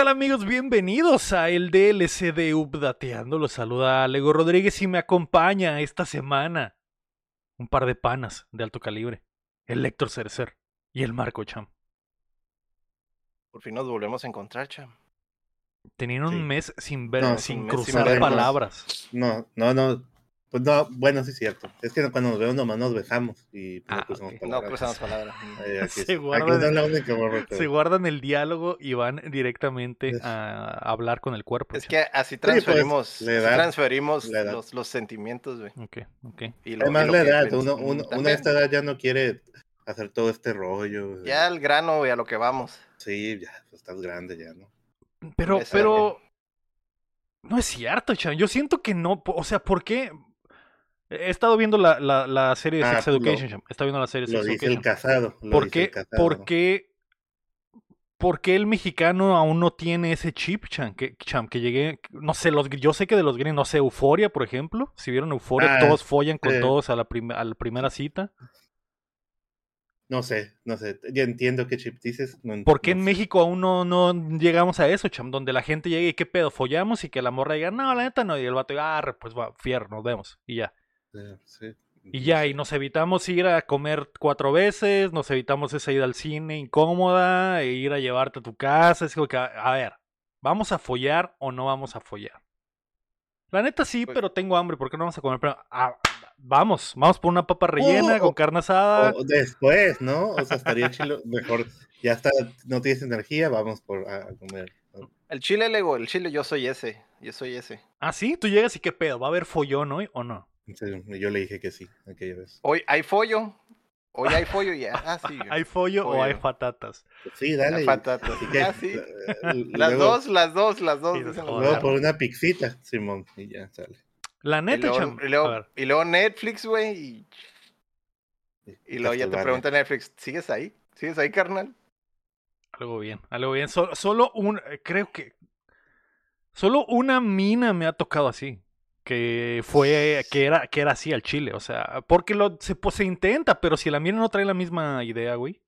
¿Qué tal amigos? Bienvenidos a el DLC de Updateando. Los saluda Lego Rodríguez y me acompaña esta semana un par de panas de alto calibre. El Lector Cercer y el Marco Cham. Por fin nos volvemos a encontrar, Cham. Tenían un Sí. mes sin ver, No, sin cruzar palabras. No, no, no. Pues no, bueno, sí es cierto. Es que cuando nos vemos nomás nos besamos y pues, Ah, no cruzamos ok. No palabras. cruzamos palabras. Ay, aquí, Se guardan- la única Se el diálogo y van directamente Es- a hablar con el cuerpo. Es que así pues, transferimos, edad- transferimos los, los sentimientos, güey. Ok, ok. Y lo- Además y lo la edad, pens- uno, uno, uno a esta edad ya no quiere hacer todo este rollo. Ya al grano, güey, a lo que vamos. Sí, ya, pues, estás grande ya, ¿no? Pero, Esa- pero. No es cierto, Chan. Yo siento que no. O sea, ¿por qué? He estado viendo la, la, la serie de Ah, Sex Education, Chan. He estado viendo la serie de Lo Sex dice el Education. casado. lo ¿Por dice qué, el casado. por qué, por qué el mexicano aún no tiene ese chip, Chan? Que, Chan, que llegué. No sé, los, yo sé que de los gringos, no sé, Euforia, por ejemplo. Si vieron Euforia, Ah, todos follan con todos a la, prim- a la primera cita. No sé, no sé. Ya entiendo qué chip dices. No, ¿Por qué no en sé. México aún no, no llegamos a eso, cham? Donde la gente llegue y qué pedo, follamos y que la morra diga, no, la neta no, y el vato diga, ah, pues va, fierro, nos vemos, y ya. Sí. Y ya, y nos evitamos ir a comer cuatro veces, nos evitamos esa ida al cine incómoda, e ir a llevarte a tu casa, es como que, a, ver, ¿vamos a follar o no vamos a follar? La neta sí, Pues- pero tengo hambre, ¿por qué no vamos a comer? Pero, ah, vamos, vamos por una papa rellena Oh, con oh, carne asada. O después, ¿no? O sea, estaría chilo. Mejor, ya está, no tienes energía, vamos por a comer. ¿no? El chile, Lego, el chile, yo soy ese. Yo soy ese. Ah, sí, tú llegas y qué pedo, ¿va a haber follón hoy o no? Yo le dije que sí, aquella vez. Hoy hay follo. Hoy hay follo y ya. Ah, sí. ¿Hay follo o hay patatas? Pues sí, dale. patatas. Así que, Ah, sí. Las luego- dos, las dos, las dos. Joder. Luego por una pixita, Simón, y ya sale. La Y neta, luego, y luego- y luego Netflix, güey. Y, y luego ya te pregunta Netflix, ¿sigues ahí? ¿Sigues ahí, carnal? algo bien, algo bien. Solo, solo un, eh, creo que, solo una mina me ha tocado así. Que fue, que era, que era así al chile, o sea, porque lo, se, pues, se intenta, pero si la mina no trae la misma idea, güey.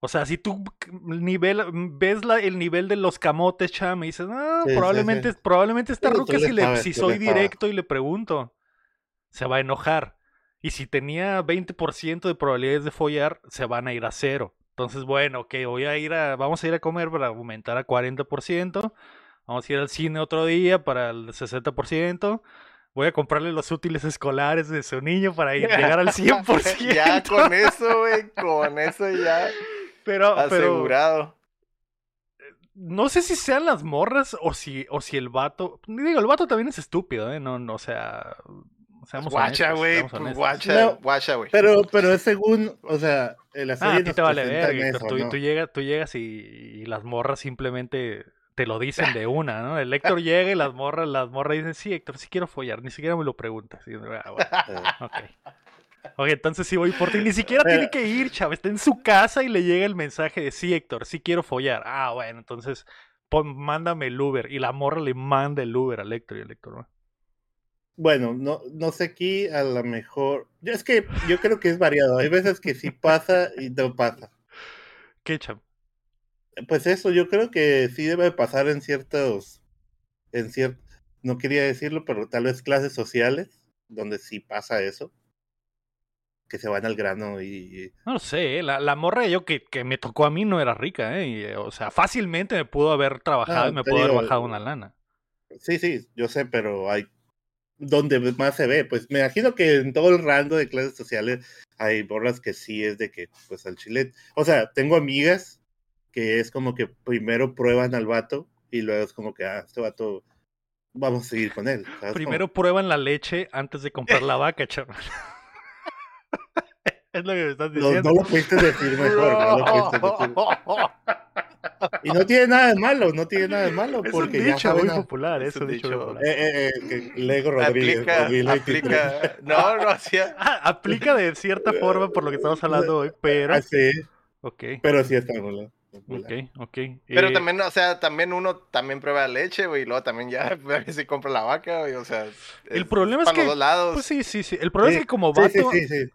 O sea, si tú nivel, ves la, el nivel de los camotes, cham, y dices, ah, Sí, probablemente, sí. probablemente esta ruca si, le, sabes, si tú soy directo y le pregunto, se va a enojar. Y si tenía 20% de probabilidades de follar, se van a ir a cero. Entonces, bueno, ok, voy a ir a, vamos a ir a comer para aumentar a 40%. Vamos a ir al cine otro día para el 60%. Voy a comprarle los útiles escolares de su niño para ir- llegar al 100%. ya con eso, güey, con eso ya pero, pero asegurado. no sé si sean las morras o si, o si el vato. Digo, el vato también es estúpido, ¿eh? No, no, o sea. Seamos Guacha, güey, pues, guacha, No, guacha, güey. Pero, pero es según, o sea, la serie Ah, a ti te vale ver, eso, tú, ¿no? tú llegas, tú llegas y, y las morras simplemente te lo dicen de una, ¿no? El Héctor llega y las morras, las morras dicen, sí, Héctor, sí quiero follar, ni siquiera me lo preguntas. Y "Ah, bueno, ok. Ok, entonces sí voy por ti. Ni siquiera tiene que ir, chaval. Está en su casa y le llega el mensaje de sí, Héctor, sí quiero follar. Ah, bueno, entonces pon- mándame el Uber. Y la morra le manda el Uber al Héctor y el Héctor, ¿no? Bueno, no, no sé aquí, a lo mejor. Yo es que yo creo que es variado. Hay veces que sí pasa y no pasa. ¿Qué, chaval? Pues eso, yo creo que sí debe pasar en ciertos, en ciert, no quería decirlo, pero tal vez clases sociales, donde sí pasa eso, que se van al grano y, No lo sé, la, la morra yo que, que me tocó a mí no era rica, ¿eh? Y, o sea, fácilmente me pudo haber trabajado Ah, y me pudo haber digo, bajado una lana. sí, sí, yo sé, pero hay donde más se ve, pues me imagino que en todo el rango de clases sociales hay borras que sí es de que, pues al chile, o sea, tengo amigas que es como que primero prueban al vato y luego es como que, ah, este vato, vamos a seguir con él. ¿sabes? Primero prueban la leche antes de comprar la vaca, chaval. es lo que me estás diciendo. no lo pudiste decir mejor, no lo pudiste decir. Y no tiene nada de malo, no tiene nada de malo, es porque un ya dicho muy a- popular, es Es un un dicho dicho. muy popular. eh, eh, eh, Lego Rodríguez, aplica, 2023. aplica. No, no hacía. Ah, aplica de cierta forma por lo que estamos hablando hoy, pero... Ah, sí, Ok, pero sí está popular. Ok, ok. Pero Eh, también, o sea, también uno también prueba leche, güey, y luego también ya se compra la vaca, güey, o sea. El problema es para que- los dos lados. Pues sí, sí, sí. El problema Sí, es que como vato, sí, sí, sí.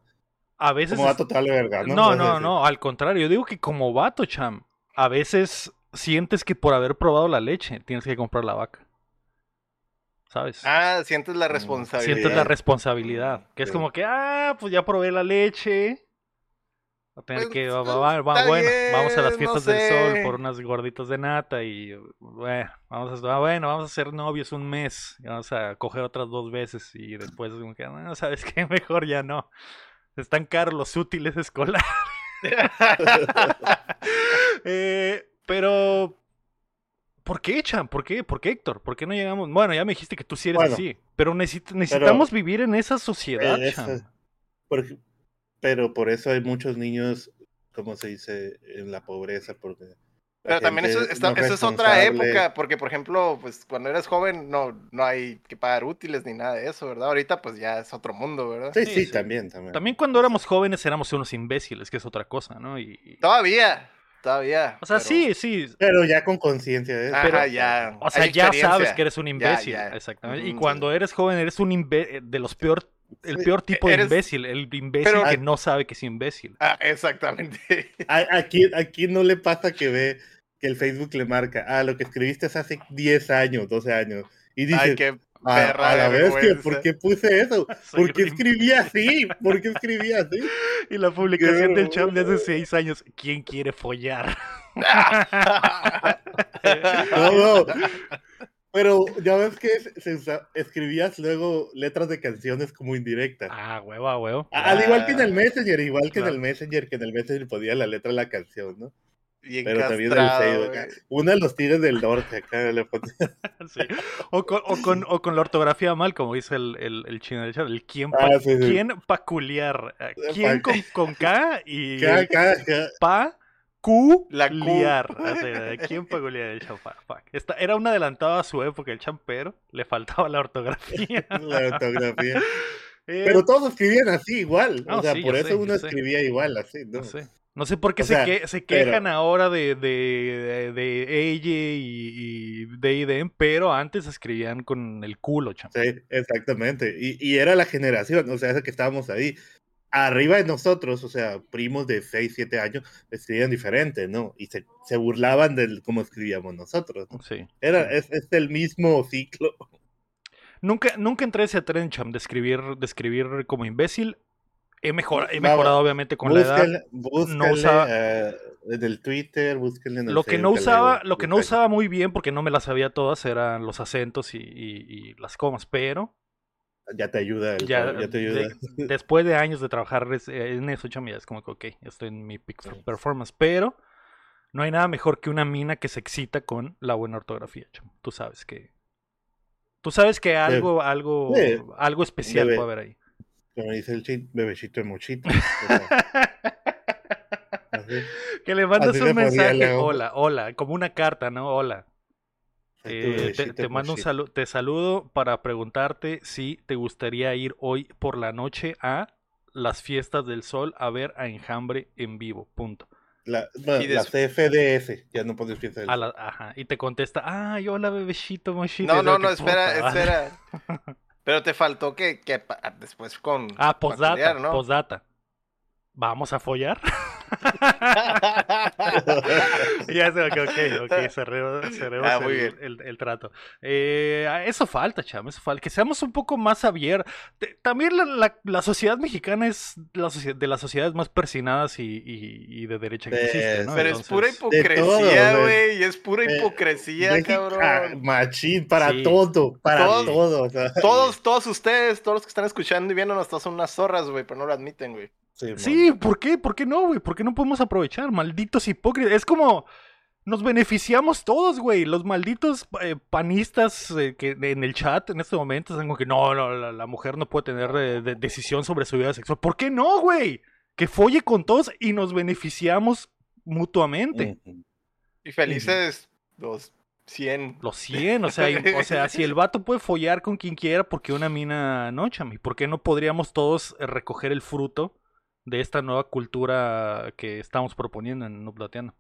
a veces... Como vato tal verga, ¿no? No, no, no, al contrario, yo digo que como vato, cham, a veces sientes que por haber probado la leche tienes que comprar la vaca. ¿Sabes? Ah, sientes la responsabilidad. sientes la responsabilidad. Que es como que, ah, pues ya probé la leche. Va a tener Pues, que, va- pues, va- va- está bueno, vamos a las fiestas no del sol por unas gorditas de nata y, bueno, vamos a, ah, bueno, vamos a ser novios un mes. y vamos a coger otras dos veces y después, como que, no, ¿sabes qué? Mejor ya no. Están caros los útiles escolares. Eh, pero, ¿por qué, Chan? ¿Por qué? ¿Por qué, Héctor? ¿Por qué no llegamos? Bueno, ya me dijiste que tú sí eres Bueno, así, pero necesi- necesitamos vivir en esa sociedad, Eh, Chan. porque- pero por eso hay muchos niños, como se dice, en la pobreza, porque... la Pero también eso, está- no eso es otra época, porque por ejemplo, pues cuando eres joven no, no hay que pagar útiles ni nada de eso, ¿verdad? Ahorita pues ya es otro mundo, ¿verdad? Sí, Sí, sí, sí. también, también. También cuando éramos jóvenes éramos unos imbéciles, que es otra cosa, ¿no? Y, Todavía, todavía. o sea, pero- sí, sí. Pero ya con conciencia de eso. Ajá, pero- ya. O sea, ya sabes que eres un imbécil, ya. exactamente. Y cuando eres joven eres un imbe- de los peor, el peor tipo de eres- imbécil, el imbécil Pero- que no sabe que es imbécil. Ah, exactamente. A- Aquí, aquí no le pasa que ve que el Facebook le marca, ah, lo que escribiste es hace 10 años, 12 años. Y dice, Ay, qué a, perra a la. ¿por qué puse eso? ¿Por qué escribí así? ¿Por qué escribí así? Y la publicación del champ de hace vergüenza. seis años, ¿quién quiere follar? No, no. Pero ya ves que se usa- escribías luego letras de canciones como indirectas. ah, huevo, a huevo. Al igual que en el Messenger, igual que Claro. en el Messenger, que en el Messenger podía la letra de la canción, ¿no? Bien Pero también güey. acá. Una de los tigres del norte, acá le ponía. Sí. O, con, o, con, o con la ortografía mal, como dice el, el, el chino del chat, el quién, pa- Ah, sí, sí. quién peculiar. eh, ¿Quién con, con K y el pa cu La Q. liar. ¿Quién peculiar el champ? Fuck, fuck. Esta- era un adelantado a su época el champero, le faltaba la ortografía. La ortografía. Eh, Pero todos escribían así igual. No, o sea, sí, por eso sé, uno sé. escribía igual, así, ¿no? no sé. No sé por qué O se, sea, que- se pero- quejan ahora de, de, de, de ella y, y de IDM, pero antes escribían con el culo, champ. Sí, exactamente. Y, y era la generación, o sea, esa que estábamos ahí. Arriba de nosotros, o sea, primos de 6, 7 años, escribían diferente, ¿no? Y se, se burlaban de cómo escribíamos nosotros. ¿no? Sí. Era, es, es el mismo ciclo. Nunca, nunca entré a ese tren, champ, de escribir, de escribir como imbécil. He, mejor, he Vamos, mejorado, obviamente, con la edad. Búsquenle, búsquenle, usaba- eh, en el Twitter, búsquenle en el Lo que no usaba, lo que no usaba muy bien, porque no me las sabía todas, eran los acentos y, y- y las comas, pero Ya te ayuda, el, ya, ya, te ayuda. de- después de años de trabajar en eso, cham, ya es como que, ok, estoy en mi peak Sí. performance, pero no hay nada mejor que una mina que se excita con la buena ortografía, cham. Tú sabes que... Tú sabes que algo, algo, Sí. algo especial Debe- puede haber ahí. Como dice el chin, bebecito de mochito. así. Que le mandas Así un mensaje, hola, hola, como una carta, ¿no? Hola. Eh, te, de mando un saludo, te saludo para preguntarte si te gustaría ir hoy por la noche a las fiestas del sol a ver a Enjambre en vivo, punto. La, bueno, Y la CFDS, ya no puedes fiesta del sol. la- ajá, y te contesta, ay, hola bebecito, mochito. No, no, yo, no, "Qué espera, puta madre". espera. Pero te faltó que, que después con. Ah, postdata, ¿no? postdata. ¿Vamos a follar? ya sé, ok, ok, ok, cerremos, cerremos Ah, el, el- el trato. Eh, eso falta, cham, eso falta. Que seamos un poco más abiertos. También la, la- la sociedad mexicana es la de las sociedades más persinadas y, y- y de derecha que De- existe, ¿no? Pero es Entonces, pura de hipocresía, güey. Es pura Eh, hipocresía, ah, cabrón. machín, para Sí. todo, para Todos- todo. o sea, Todos, todos ustedes, todos los que están escuchando y viéndonos, todos son unas zorras, güey, pero no lo admiten, güey. Sí, Sí, ¿por qué? ¿Por qué no, güey? ¿Por qué no podemos aprovechar? Malditos hipócritas. Es como. Nos beneficiamos todos, güey. Los malditos eh, panistas eh, que en el chat en este momento están como que no, no, la, la mujer no puede tener eh, de- decisión sobre su vida sexual. ¿Por qué no, güey? Que folle con todos y nos beneficiamos mutuamente. Ujú. Y felices los 100. Los 100, o sea, y- o sea, si el vato puede follar con quien quiera, ¿por qué una mina no, chami? ¿Por qué no podríamos todos recoger el fruto de esta nueva cultura que estamos proponiendo en No?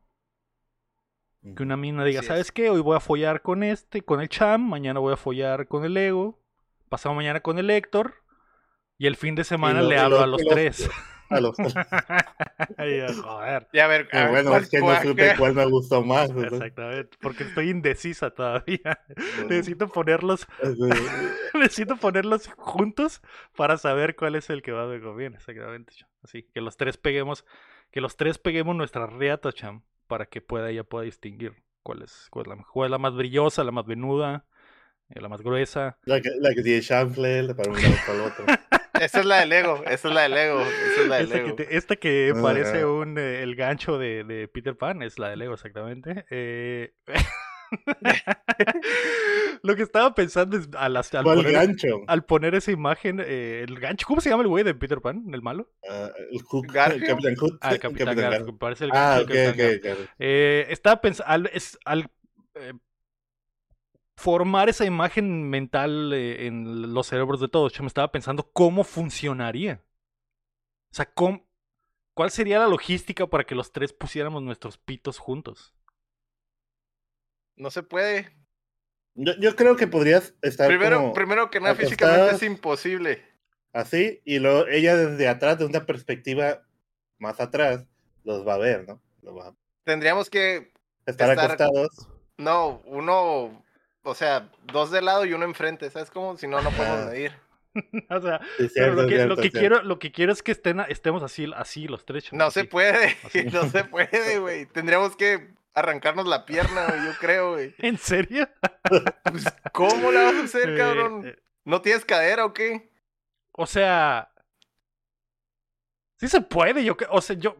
Que una mina diga, Así es. ¿sabes qué? Hoy voy a follar con este, con el Cham, mañana voy a follar con el Ego, pasado mañana con el Héctor, y el fin de semana lo- le hablo lo- a los lo- tres. a los joder. Y a ver, a ver, bueno, ¿cuál- es que no supe cuál me gustó más. ¿verdad? Exactamente, porque estoy indecisa todavía. Necesito ponerlos, necesito ponerlos juntos para saber cuál es el que más me conviene, exactamente. cham. Así, que los tres peguemos, que los tres peguemos nuestra reata, cham, para que pueda ella pueda distinguir cuál es, cuál es la, cuál es la más brillosa, la más venuda, eh, la más gruesa. La que, la que tiene chanfle para un lado para el otro. Esa es la del Lego, esa es la del Lego, esa es la del Esta que, Lego. te- esta que Ah, parece un eh, el gancho de, de Peter Pan es la de Lego, exactamente. Eh, Lo que estaba pensando es al, al ¿Cuál poner, gancho? al poner esa imagen, eh, el gancho, ¿cómo se llama el güey de Peter Pan, el malo? Ah, el Hook, el. Capitán Hook. Ah, el Capitán Capitán Garfield, Garfield. parece el Ah, gancho ok, del ok. Eh, estaba pensando, al, es- al, eh, formar esa imagen mental eh, en los cerebros de todos, yo me estaba pensando cómo funcionaría. O sea, cómo- ¿cuál sería la logística para que los tres pusiéramos nuestros pitos juntos? No se puede. Yo, yo creo que podrías estar Primero, como primero que nada, físicamente es imposible. así y luego ella desde atrás, de una perspectiva más atrás, los va a ver, ¿no? Los va a Tendríamos que, estar, Estar- acostados. no, uno, o sea, dos de lado y uno enfrente, ¿sabes cómo? Si no, no podemos Ah. medir. o sea, Sí, pero cierto, lo que, cierto, lo que cierto. quiero, lo que quiero es que estén, estemos así, así los tres. No se puede, Así. no se puede, güey. Tendríamos que arrancarnos la pierna, güey, yo creo, güey. ¿En serio? Pues, ¿cómo la vas a hacer, Eh, cabrón? eh, ¿No tienes cadera o qué? o sea, sí se puede. Yo, o sea, yo,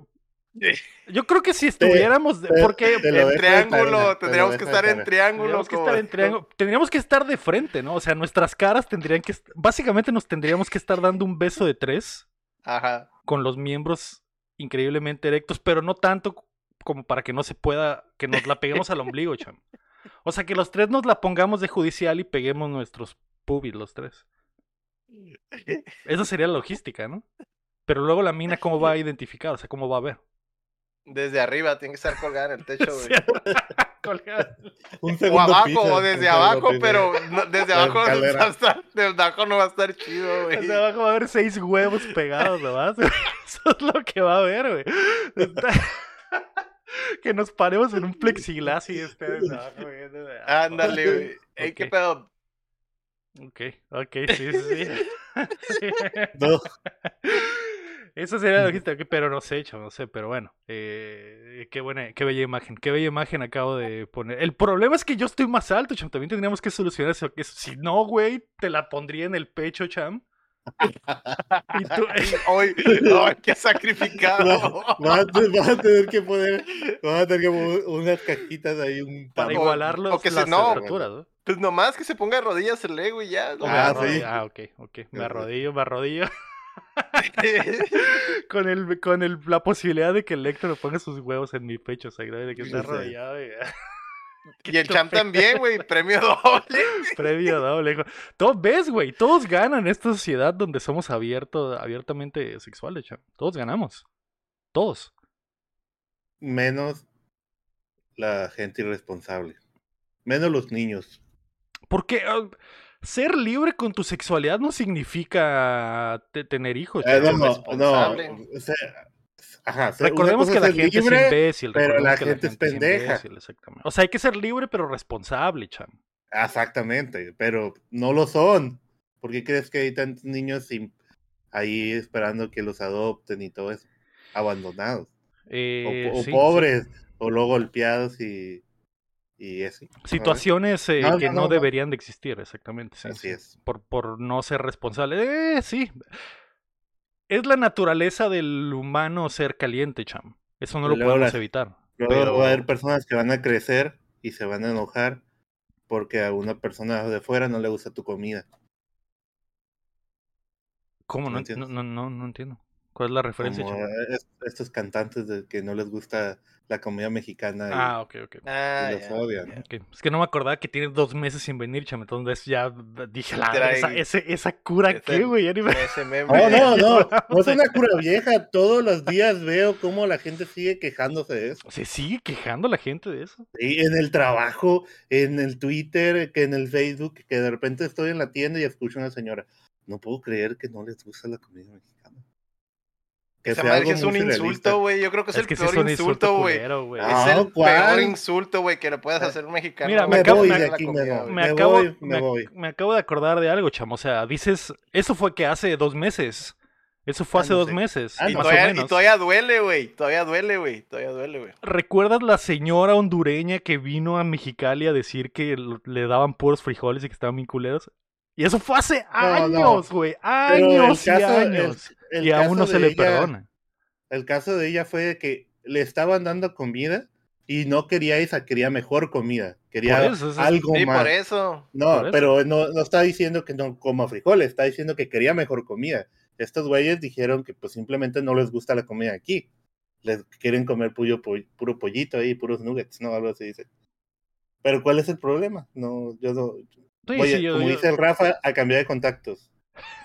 yo creo que si estuviéramos, te- porque te En triángulo, tarea, tendríamos que estar en triángulo. tendríamos que estar en triángulo, tendríamos que estar de frente, ¿no? O sea, nuestras caras tendrían que, básicamente nos tendríamos que estar dando un beso de tres Ajá. con los miembros increíblemente erectos, pero no tanto como para que no se pueda, que nos la peguemos al ombligo, cham. O sea, que los tres nos la pongamos de judicial y peguemos nuestros pubis los tres. Esa sería la logística, ¿no? Pero luego la mina, ¿cómo va a identificar? O sea, ¿cómo va a ver? Desde arriba, tiene que estar colgada en el techo, güey. Colgada. Un O abajo, o desde abajo, pero no- desde abajo, no va a estar, desde abajo no va a estar chido, güey. Desde abajo va a haber seis huevos pegados nomás. Eso es lo que va a haber, güey. Está- Que nos paremos en un plexiglas y ustedes abajo, güey. Ándale, güey. Ey, ¿qué pedo? Ok, ok, sí, sí, sí. No, Esa sería la logística, ok, pero no sé, chavo, no sé, pero bueno. eh, qué buena, qué bella imagen, qué bella imagen acabo de poner. El problema es que yo estoy más alto, cham. También tendríamos que solucionar eso. que Si no, güey, te la pondría en el pecho, cham. Y tú, Hoy, ay, qué sacrificado. vas, a- vas a tener que poner, vas a tener que poner unas cajitas ahí, un para igualar los, o que las no- temperaturas, ¿no? Pues nomás que se ponga de rodillas el Lego y ya. Ah, sí. Ah, ok, ok. Me Sí. arrodillo, me arrodillo. con el, con el, la posibilidad de que el Lector ponga sus huevos en mi pecho, o sea, de que esté Sí. arrodillado. Y... y el champ también, güey. Premio doble. Previo doble. Todos, ¿Ves, güey? Todos ganan en esta sociedad donde somos abiertos, abiertamente sexuales, cham. Todos ganamos. Todos. menos la gente irresponsable. Menos los niños. Porque ah, ser libre con tu sexualidad no significa te- tener hijos. Eh, no, no, no. responsable. o sea, ajá, Recordemos que la es gente es libre, imbécil. pero la que gente es gente pendeja. imbécil, exactamente. O sea, hay que ser libre pero responsable, cham. Exactamente, pero no lo son. ¿Por qué crees que hay tantos niños sin- ahí esperando que los adopten y todo eso? Abandonados. O, Eh, o sí, pobres, o luego golpeados y, y así. Situaciones eh, No, que no, deberían de existir, exactamente. sí, Así sí. es. Por, por no ser responsable. Eh, sí. Es la naturaleza del humano ser caliente, cham. Eso no lo podemos evitar. Luego Pero- va a haber personas que van a crecer y se van a enojar porque a una persona de fuera no le gusta tu comida. ¿Cómo? ¿No no, no, no entiendo. ¿Cuál es la referencia, Como cham? es- estos cantantes de que no les gusta la comida mexicana y, Ah, ok, ok. Ah, y los ya, odian. Es que no me acordaba que tiene dos meses sin venir, cham. Entonces ya dije, la, esa, ese- esa cura, ese- ¿qué, güey? Me- Ese meme. No, no, no, no es una cura vieja. Todos los días veo cómo la gente sigue quejándose de eso. Se sigue quejando la gente de eso. Sí, en el trabajo, en el Twitter, que en el Facebook, que de repente estoy en la tienda y escucho a una señora. No puedo creer que no les gusta la comida mexicana. Que Esa sea madre algo sí es un surrealista. insulto, güey. Yo creo que es, Es el que sí peor es un insulto, insulto güey. culero, güey. Es el ¿cuál? peor insulto, güey, que le puedes hacer a un mexicano. Mira, me acabo- voy me- de aquí, me voy. Me, Me acabo, voy, me me, voy. me acabo de acordar de algo, chamo. O sea, dices, eso fue que hace dos meses. Eso fue Ah, hace no dos sé. meses, Ah, Y no. más todavía, o y menos. todavía duele, güey. Todavía duele, güey. Todavía duele, güey. ¿Recuerdas la señora hondureña que vino a Mexicali a decir que l- le daban puros frijoles y que estaban bien culeros? Y eso fue hace No, no. años, güey. Pero el Años y caso- el- años. El y aún caso no se de le ella- perdona. El caso de ella fue que le estaban dando comida y no quería esa, quería mejor comida. Quería Por eso, eso es- algo Sí, más. por eso. No, por eso. pero no, no está diciendo que no coma frijoles, está diciendo que quería mejor comida. Estos güeyes dijeron que pues simplemente no les gusta la comida aquí. Les quieren comer puro, puro pollito ahí, puros nuggets, ¿no? Algo así dice. Pero ¿cuál es el problema? No, yo no. Sí, sí, yo- como yo- dice el Rafa, a cambiar de contactos.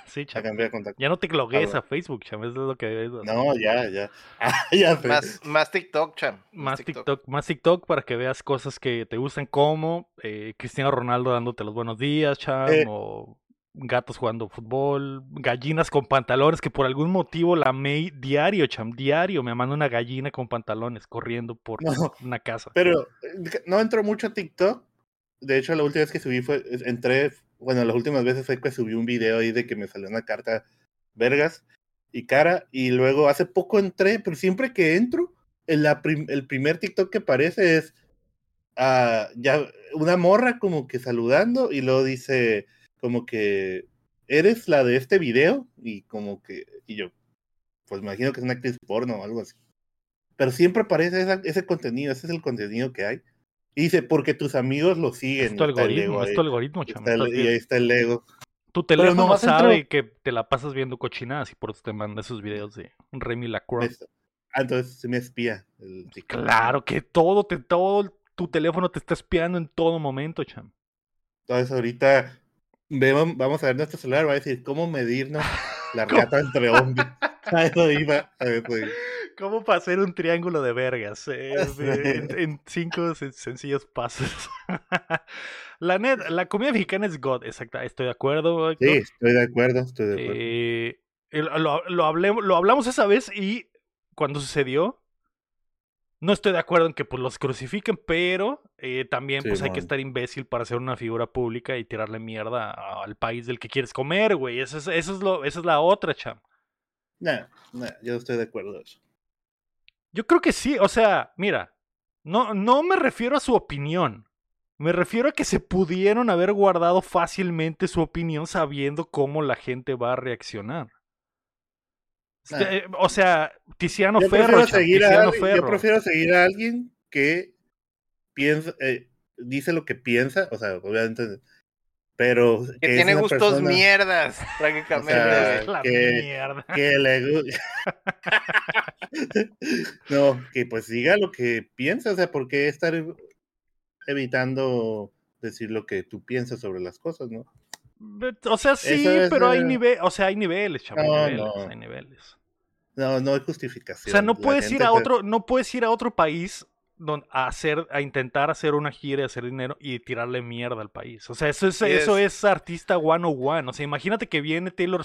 Sí, A chamo. cambiar de contactos. Ya no te logues Algo. a Facebook, chamo. Eso es lo que hacer. No, ya, ya. Ah, ya. Más, más TikTok, cham. Más TikTok, más TikTok para que veas cosas que te gustan como eh, Cristiano Ronaldo dándote los buenos días, cham, Eh. o gatos jugando fútbol, gallinas con pantalones, que por algún motivo la May diario, cham, diario me manda una gallina con pantalones corriendo por No. una casa. Pero eh, no entro mucho a TikTok. De hecho, la última vez que subí fue, entré, bueno, las últimas veces fue que subí un video ahí de que me salió una carta vergas y cara. Y luego hace poco entré, pero siempre que entro, el, la el primer TikTok que aparece es ah, ya una morra como que saludando y luego dice como que eres la de este video y como que, y yo, pues me imagino que es una actriz porno o algo así. Pero siempre aparece ese contenido, ese es el contenido que hay. Y dice, porque tus amigos lo siguen. Es tu algoritmo, ego es tu algoritmo, cham. Está el- estás y ahí está el ego. Tu teléfono nomás sabe entro- que te la pasas viendo cochinadas y por eso te manda esos videos de Remy Lacroix. Ah, entonces se me espía. el. Claro que todo, te, todo tu teléfono te está espiando en todo momento, cham. Entonces ahorita vemos- vamos a ver nuestro celular, va a decir cómo medirnos la rata entre hombres. A eso iba. A eso iba. ¿Cómo para hacer un triángulo de vergas? eh, en, en cinco sen- sencillos pasos. la net, la comida mexicana es God, exacta, estoy de acuerdo. Sí, estoy de acuerdo, estoy de acuerdo. Eh, lo, lo hablé- lo hablamos esa vez y cuando sucedió, no estoy de acuerdo en que pues, los crucifiquen, pero eh, también pues hay que estar imbécil para ser una figura pública y tirarle mierda al país del que quieres comer, güey. Eso es, eso es lo, esa es la otra, cham. No, no, yo estoy de acuerdo. eso. Yo creo que sí, o sea, mira, no, no me refiero a su opinión. Me refiero a que se pudieron haber guardado fácilmente su opinión sabiendo cómo la gente va a reaccionar. Este, Ah. eh, o sea, Tiziano Yo Ferro, seguir Tiziano alguien, yo Ferro. prefiero seguir a alguien que piensa, eh, dice lo que piensa, o sea, obviamente, pero Que tiene gustos persona mierdas, prácticamente. sea, Es la que- mierda. que le no, que pues diga lo que piensa, o sea, ¿por qué estar evitando decir lo que tú piensas sobre las cosas, no? O sea, sí, es, pero hay niveles, o sea, hay niveles, chamo, No, hay niveles, no. hay niveles. No, no hay O justificación. sea, no La puedes ir a se- otro, no puedes ir a otro país a hacer, a intentar hacer una gira y hacer dinero y tirarle mierda al país. O sea, eso es, eso es- es artista one on one. O sea, imagínate que viene Taylor,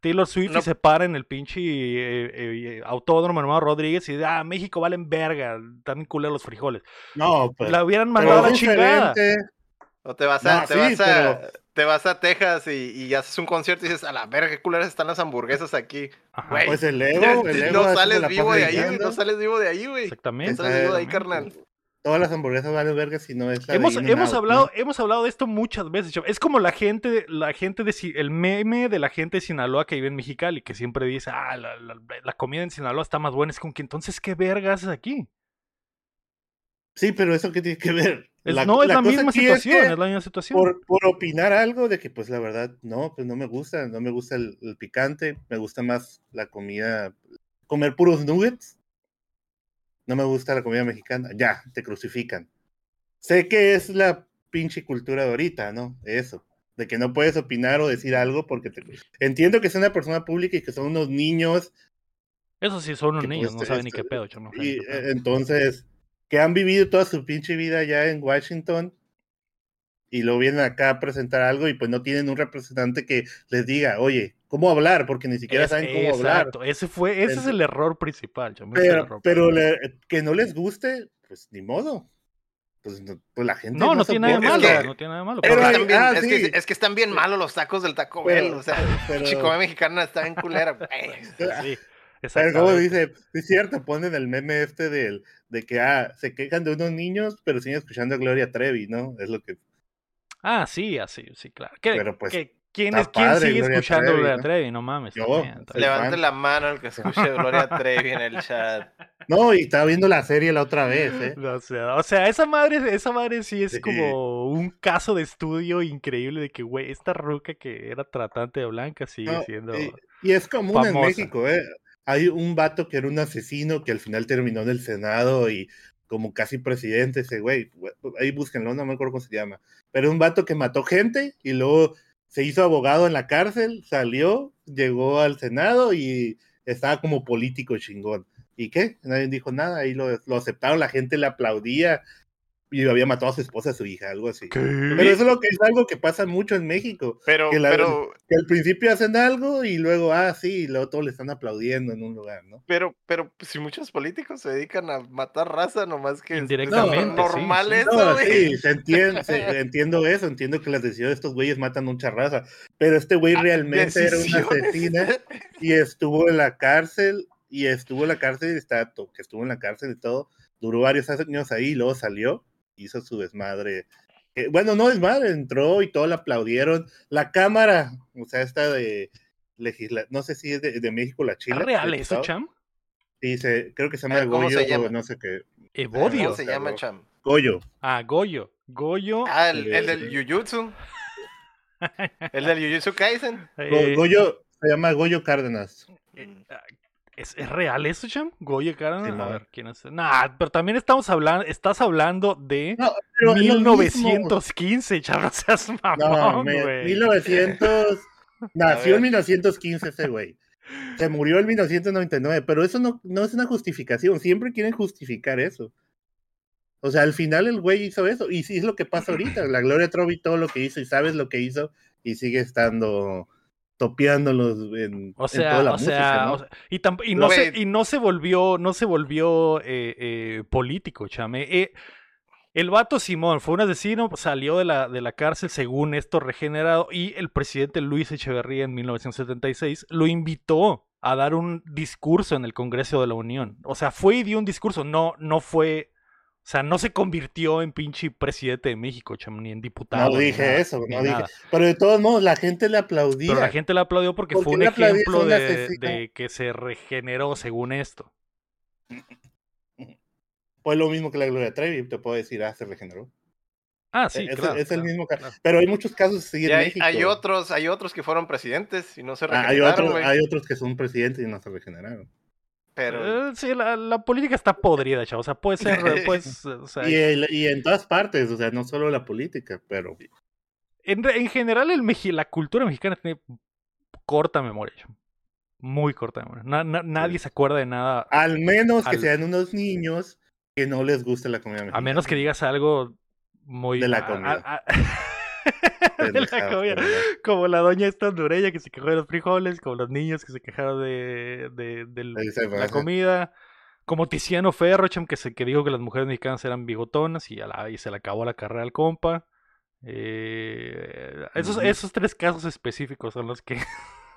Taylor Swift No. y se para en el pinche eh, eh, autódromo hermano Rodríguez y dice, ah, México valen verga, están culeros los frijoles. No, pues, La hubieran pero mandado a la chingada. diferente. O te vas a, No, te sí, vas a, pero- te vas a Texas y, y haces un concierto y dices, a la verga, qué culeras están las hamburguesas aquí. Güey, Pues el ego, el ego no sales vivo de ahí, no sales vivo de ahí, güey. exactamente. No sales vivo de ahí, carnal. Todas las hamburguesas valen verga si no es la de Hemos, hemos ¿no? hablado, hemos hablado de esto muchas veces. chavo. Es como la gente, la gente de Si- el meme de la gente de Sinaloa que vive en Mexicali, que siempre dice, ah, la, la- la comida en Sinaloa está más buena. Es como que entonces, ¿qué verga haces aquí? Sí, pero eso qué tiene que ver. Es- no es la, cosa misma situación, que es la misma situación. por, por opinar algo de que pues la verdad no, pues no me gusta, no me gusta el, el picante, me gusta más la comida, comer puros nuggets, no me gusta la comida mexicana, ya, te crucifican. Sé que es la pinche cultura de ahorita, ¿no? Eso, de que no puedes opinar o decir algo porque te... Entiendo que es una persona pública y que son unos niños Eso sí, son unos niños, pues, no saben ni qué pedo, chavo, no y qué pedo. eh, entonces que han vivido toda su pinche vida ya en Washington y luego vienen acá a presentar algo y pues no tienen un representante que les diga, oye, ¿cómo hablar? Porque ni siquiera Es- saben cómo hablar. exacto, ese fue, ese es el error principal, es el Pero, error pero le- que no les guste, pues ni modo. Pues, no- pues la gente No, no tiene nada de malo, que- no tiene nada de malo. Pero Es que, están bien, ah, es, que, sí. es que están bien malos los tacos del Taco Pero- Bell. O sea, pero- Chico mexicana está bien culera. Sí, Pero como dice, es cierto, ponen el meme este del, de que ah, se quejan de unos niños, pero siguen escuchando a Gloria Trevi, ¿no? Es lo que Ah, sí, así, sí, claro. ¿Qué- Pero, pues, qué- ¿Quién, está es, ¿quién padre sigue Gloria escuchando Trevi, Gloria ¿no? Trevi? No mames. Yo, también. Levante fan. la mano el que escuche Gloria Trevi en el chat. No, y estaba viendo la serie la otra vez, ¿eh? O sea, o sea, esa madre, esa madre sí es Sí. como un caso de estudio increíble de que, güey, esta ruca que era tratante de blanca sigue No, siendo... y, y es común en. México, ¿eh? Hay un vato que era un asesino que al final terminó en el Senado y como casi presidente, ese güey, ahí búsquenlo, no me acuerdo cómo se llama, pero un vato que mató gente y luego se hizo abogado en la cárcel, salió, llegó al Senado y estaba como político chingón. ¿Y qué? Nadie dijo nada, ahí lo, lo aceptaron, la gente le aplaudía y había matado a su esposa, a su hija, algo así. ¿Qué? Pero eso es lo que es algo que pasa mucho en México Pero, Que la- pero, que al principio hacen algo y luego, ah, sí, y luego todos le están aplaudiendo en un lugar, ¿no? pero, pero, pues, si muchos políticos se dedican a matar raza, nomás que Indirectamente, son sí, normales, sí. No, güey. sí, se entiende, se- entiendo eso, entiendo que las decisiones de estos güeyes matan mucha raza, pero este güey realmente era un Decisiones. asesino y estuvo en la cárcel, y estuvo en la cárcel, y está, que estuvo en la cárcel y todo, duró varios años ahí, y luego salió, hizo su desmadre. bueno, no desmadre, entró y todos le aplaudieron. La cámara, o sea, esta de legisla, no sé si es de, de México, la Chile. ¿Es real eso. Cham? Sí, se, creo que se llama Ah, ¿cómo se Goyo, llama? o no sé qué. Evodio. ¿Cómo se llama. Cham? Goyo. Ah, Goyo. Goyo. Ah, el, el de- del Jujutsu. El del Jujutsu Kaisen. Go- eh, Goyo, se llama Goyo Cárdenas. ¿Es, es real eso, Cham? Goyo Cárdenas. Sí, a no. ver, ¿quién es? Nah, pero también estamos hablando, estás hablando de No, pero es lo mismo. 1915, Cham, no seas No, mamón, güey. 1900. Nació en 1915 ese güey. Se murió en 1999, pero eso no, no es una justificación. Siempre quieren justificar eso. O sea, al final el güey hizo eso. Y sí es lo que pasa ahorita. La Gloria Trevi todo lo que hizo y sabes lo que hizo y sigue estando topeándolos en, O en sea, toda la o música, sea, ¿no? o sea, y, tamp- y no Güey. se, y no se volvió, no se volvió eh, eh, político, chame. Eh, el vato Simón fue un asesino, salió de la, de la cárcel según esto regenerado y el presidente Luis Echeverría en 1976 lo invitó a dar un discurso en el Congreso de la Unión. O sea, fue y dio un discurso, no, no fue, o sea, no se convirtió en pinche presidente de México, chame, ni en diputado. No dije nada, eso, no dije. nada. Pero de todos modos, la gente le aplaudía. Pero la gente le aplaudió porque ¿Por fue un ejemplo un de, que se regeneró según esto. Fue lo mismo que la Gloria Trevi, te puedo decir, ah, se regeneró. Ah, sí, es, claro. es el claro, mismo caso. claro. Pero hay muchos casos así en hay, México. hay otros, hay otros que fueron presidentes y no se Ah, hay, regeneraron, otros, hay otros que son presidentes y no se regeneraron. Pero Eh, sí, la, la política está podrida, chavo. O sea, puede ser, pues, o sea, Y, el- y en todas partes, o sea, no solo la política, pero en, en general el meji- la cultura mexicana tiene corta memoria, chavo. Muy corta memoria. Na- na- nadie Sí. se acuerda de nada, al menos que Al- sean unos niños que no les guste la comida mexicana. a menos que digas algo muy... De la a- comida. a- a- de la comida. Como la doña esta hondureña que se quejó de los frijoles, como los niños que se quejaron de, de- la comida. Como Tiziano Ferrocham, que, se, que dijo que las mujeres mexicanas eran bigotonas y, a la- y se le acabó la carrera al compa. Eh, esos, esos tres casos específicos son los que,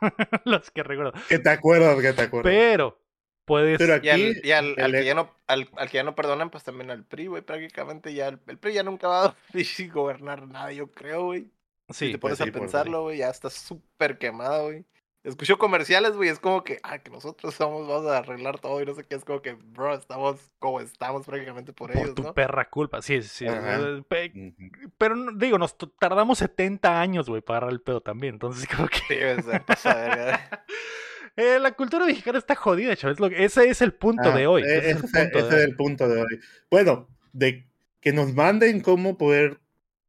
los que recuerdo. Que te acuerdas, que te acuerdas. Pero puedes... Pero y al, aquí, y al, al el- que ya no, al, al que ya no perdonan, pues también al PRI, güey. Prácticamente ya el, el PRI ya nunca va a gobernar nada, yo creo, güey. sí, si te pues pones sí, a por pensarlo, güey, ya está súper quemada, güey. Escucho comerciales, güey, es como que, ah, que nosotros somos, vamos a arreglar todo y no sé qué, es como que, bro, estamos como estamos prácticamente por, por ellos, tu ¿no? perra culpa. Sí, sí, sí. Ajá. eh. Pero digo, nos tardamos 70 años, güey, para agarrar el pedo también. Entonces, como que... Sí, güey, se pasa de verga. Eh, la cultura mexicana está jodida, chaval. lo ese es el punto Ah, de hoy. e- ese es el punto ese de es hoy. el punto de hoy. Bueno, de que nos manden cómo poder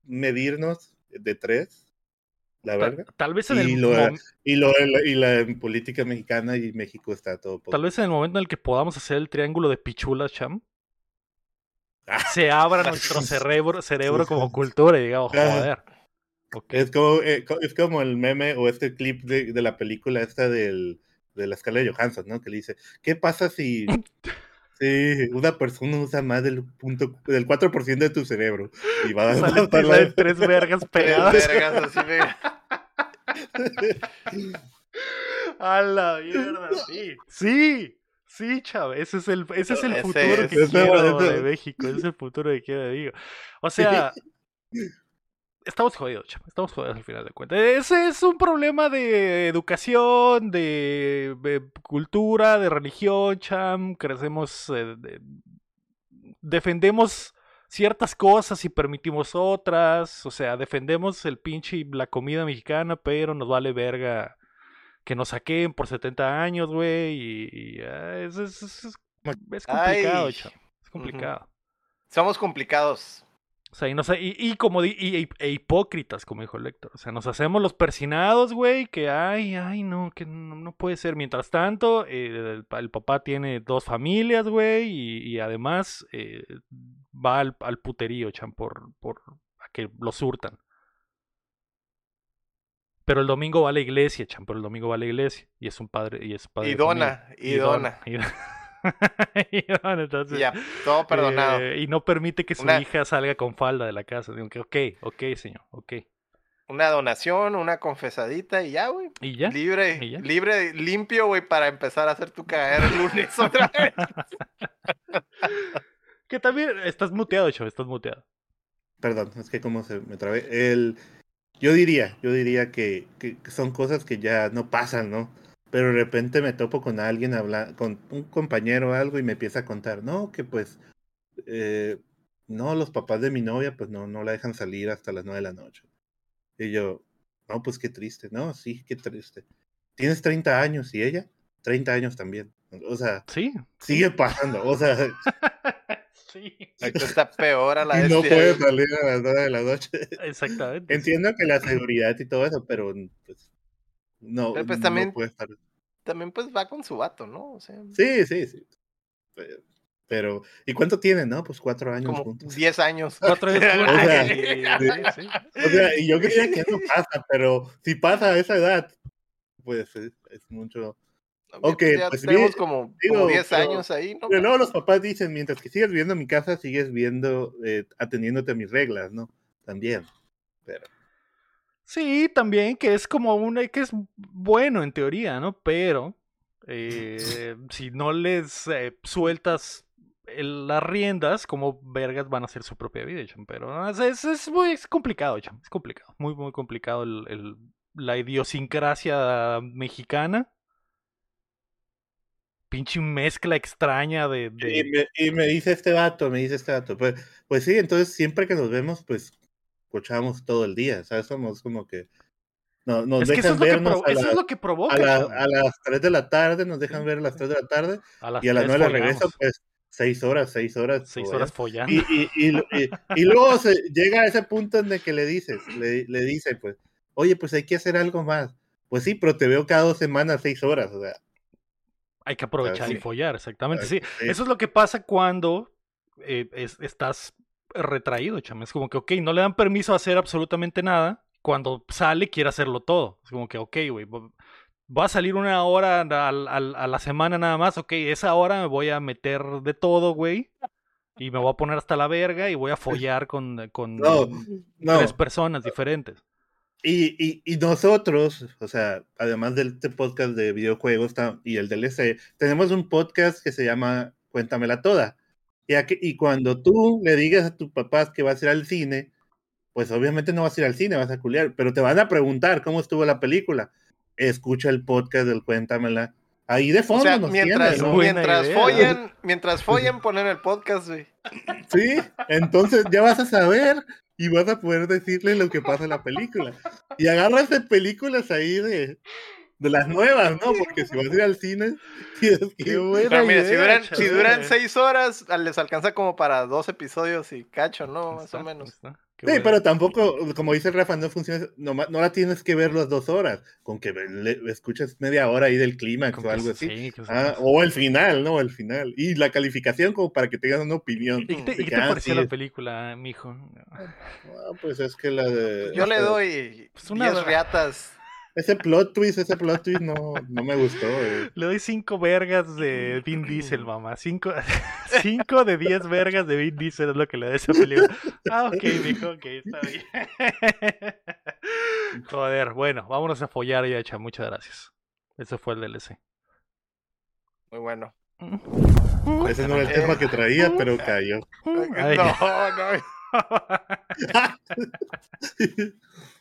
medirnos de tres, la verdad. Tal vez en el Y lo- mom- Y, lo, y la política mexicana y México está todo. tal vez en el momento en el que podamos hacer el triángulo de pichulas, cham. se abra nuestro cerebro, cerebro como cultura y digamos, Ajá. joder. ok. Es como, eh, es como el meme o este clip de, de la película esta del, de la escala de Johansson, ¿no? Que le dice, ¿qué pasa si, si una persona usa más del punto del 4% de tu cerebro? Y va a Salen- va a salen tres vergas Tres pegadas. vergas así de- A la mierda, sí. Sí, sí, chava. Ese es el, ese es el futuro que Ese- quiero ese- de México. Ese es el futuro que quiero de México. O sea, estamos jodidos, chava. Estamos jodidos al final de cuentas. Ese es un problema de educación, de, de cultura, de religión, cham. Crecemos, eh, de- defendemos ciertas cosas y permitimos otras. O sea, defendemos el pinche la comida mexicana, pero nos vale verga que nos saquen por 70 años, güey. Y, y, ah, es, es- es- es- es complicado, chavo. Es complicado. Somos complicados. O sea, y, nos- y, y como di- y- e hipócritas, como dijo el Héctor. O sea, nos hacemos los persinados, güey, que ay, ay, no, que no, no puede ser. Mientras tanto, eh, el, pa- el papá tiene dos familias, güey, y, y además eh, va al, al puterío, chan, por, por a que lo surtan. Pero el domingo va a la iglesia, chan, pero el domingo va a la iglesia. Y es un padre, y es padre dona, y dona. Y dona. Entonces, ya, todo perdonado. eh, y no permite que su Una- hija salga con falda de la casa. Digo que, ok, ok, señor, ok. Una donación, una confesadita y ya, güey. ¿Y ya? Libre, ¿Y ya? libre, limpio, güey, para empezar a hacer tu caer el lunes otra vez. Que también estás muteado, Cho, estás muteado. Perdón, es que como se me trabé. El, yo diría, yo diría que, que- que son cosas que ya no pasan, ¿no? Pero de repente me topo con alguien, habla, con un compañero o algo y me empieza a contar, no, que pues, eh, no, los papás de mi novia pues no, no la dejan salir hasta las nueve de la noche. Y yo, no, pues qué triste, no, sí, qué triste. Tienes 30 años y ella, 30 años también. O sea, Sí. sigue pasando, o sea, sí. Ahorita está peor a la y no puede salir a las nueve de la noche. Exactamente. Entiendo que la seguridad y todo eso, pero pues, no, Pero, pues, no también- puede estar. También pues va con su vato, ¿no? O sea, Sí, sí, sí. Pero, ¿y cuánto tienen, no? Pues cuatro años como juntos. 10 años. Cuatro veces O sea, sí, sí. O sea, y yo creía que eso pasa, pero si pasa a esa edad, pues es, es mucho. Ok, ya pues, tenemos bien, como, digo, como 10 pero- años ahí, ¿no? Pero luego los papás dicen, mientras que sigas viviendo en mi casa, sigues viendo, eh, atendiéndote a mis reglas, ¿no? También. Pero, Sí, también que es como una que es bueno en teoría, ¿no? Pero eh, si no les eh, sueltas el- las riendas, como vergas van a hacer su propia vida, cham. Pero es, es, es muy es complicado, cham. Es complicado, muy, muy complicado el, el- la idiosincrasia mexicana. Pinche mezcla extraña de... de- y, me, y me dice este vato, me dice este vato. Pues, pues sí, entonces siempre que nos vemos, pues cochamos todo el día, ¿sabes? Somos como que. No, nos Es que eso dejan es, lo que, vernos provo- a, eso la- es lo que provoca. a, la- a las 3 de la tarde, nos dejan ver a las sí. 3 de la tarde A las y a las tres 9 de regreso, follamos. pues 6 horas, 6 horas. Seis o horas follando. Y, y, y, lo- y- y luego se llega a ese punto en el que le dices, le, le dice, pues, oye, pues hay que hacer algo más. Pues sí, pero te veo cada dos semanas, 6 horas, o sea. Hay que aprovechar y sí. follar, exactamente. ah, Sí, sí. eso es lo que pasa cuando eh, es- estás retraído, chame. Es como que, ok, no le dan permiso a hacer absolutamente nada. Cuando sale, quiere hacerlo todo. Es como que, ok, güey, va a salir una hora al- a la semana nada más. Ok, esa hora me voy a meter de todo, güey. Y me voy a poner hasta la verga y voy a follar con, con No, No, tres personas diferentes. Y, y, y nosotros, o sea, además de este podcast de videojuegos y el DLC, tenemos un podcast que se llama Cuéntamela Toda. Y, aquí- y cuando tú le digas a tus papás que vas a ir al cine, pues obviamente no vas a ir al cine, vas a culiar, pero te van a preguntar cómo estuvo la película. Escucha el podcast del Cuéntamela. Ahí de O fondo sea, nos mientras, mientras idea. follen, mientras follen, poner el podcast, güey. Sí, entonces ya vas a saber y vas a poder decirle lo que pasa en la película. Y agarras de películas ahí de, de las nuevas, ¿no? Porque si vas a ir al cine, tienes que... Qué buena Pero mira, si idea, duran, si duran seis horas, ah, les alcanza como para dos episodios y cacho, ¿no? Más Está, o menos. está. Sí, pero tampoco, como dice Rafa, no funciona, no, la tienes que ver las dos horas, con que le- escuches media hora ahí del clímax o algo sí, así. que Ah, sí. o el final, ¿no? El final. Y la calificación como para que tengas una opinión. ¿Y qué te, y qué te ah, pareció sí, la película, mijo? ah, pues es que la de... Yo le doy Pues una- 10 riatas. Ese plot twist, ese plot twist no, no me gustó. eh. Le doy cinco vergas de Vin Diesel, mamá. Cinco, cinco de diez vergas de Vin Diesel es lo que le da a esa película. Ah, ok, mijo, ok, está bien. Joder, bueno, vámonos a follar ya, hecha. Muchas gracias. Ese fue el DLC. Muy bueno. Ese no era el tema que traía, pero cayó. Ay. No, no.